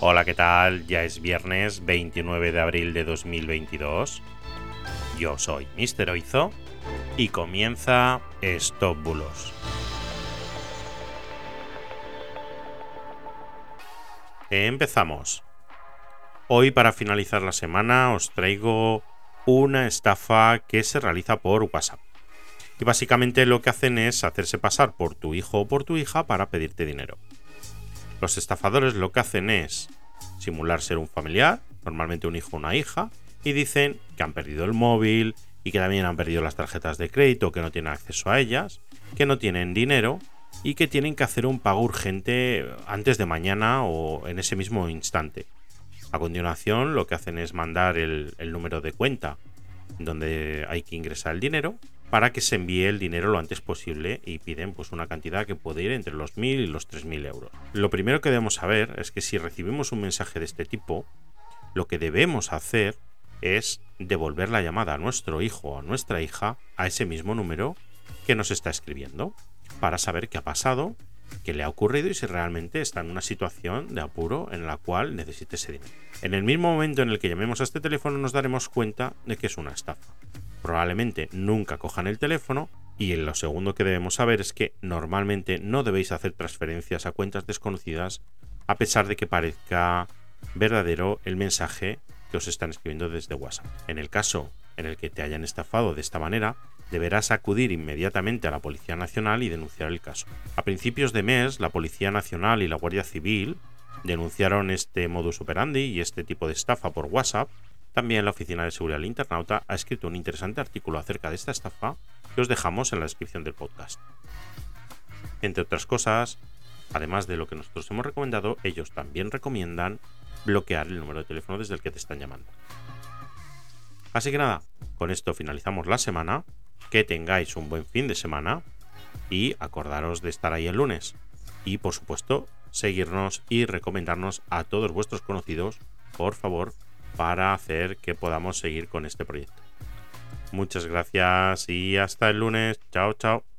Hola, ¿qué tal? Ya es viernes 29 de abril de 2022. Yo soy Mr. Oizo y comienza Stop Bulos. Empezamos. Hoy para finalizar la semana os traigo una estafa que se realiza por WhatsApp. Y básicamente lo que hacen es hacerse pasar por tu hijo o por tu hija para pedirte dinero. Los estafadores lo que hacen es simular ser un familiar, normalmente un hijo o una hija, y dicen que han perdido el móvil y que también han perdido las tarjetas de crédito, que no tienen acceso a ellas, que no tienen dinero y que tienen que hacer un pago urgente antes de mañana o en ese mismo instante. A continuación lo que hacen es mandar el, número de cuenta donde hay que ingresar el dinero para que se envíe el dinero lo antes posible y piden pues una cantidad que puede ir entre los 1.000 y los 3.000 euros. Lo primero que debemos saber es que si recibimos un mensaje de este tipo, lo que debemos hacer es devolver la llamada a nuestro hijo o a nuestra hija a ese mismo número que nos está escribiendo para saber qué ha pasado, qué le ha ocurrido y si realmente está en una situación de apuro en la cual necesite ese dinero. En el mismo momento en el que llamemos a este teléfono nos daremos cuenta de que es una estafa probablemente nunca cojan el teléfono y lo segundo que debemos saber es que normalmente no debéis hacer transferencias a cuentas desconocidas a pesar de que parezca verdadero el mensaje que os están escribiendo desde WhatsApp. En el caso en el que te hayan estafado de esta manera, deberás acudir inmediatamente a la Policía Nacional y denunciar el caso. A principios de mes, la Policía Nacional y la Guardia Civil denunciaron este modus operandi y este tipo de estafa por WhatsApp también la Oficina de Seguridad Internauta ha escrito un interesante artículo acerca de esta estafa que os dejamos en la descripción del podcast. Entre otras cosas, además de lo que nosotros hemos recomendado, ellos también recomiendan bloquear el número de teléfono desde el que te están llamando. Así que nada, con esto finalizamos la semana. Que tengáis un buen fin de semana y acordaros de estar ahí el lunes. Y por supuesto, seguirnos y recomendarnos a todos vuestros conocidos, por favor, para hacer que podamos seguir con este proyecto. Muchas gracias y hasta el lunes. Chao, chao.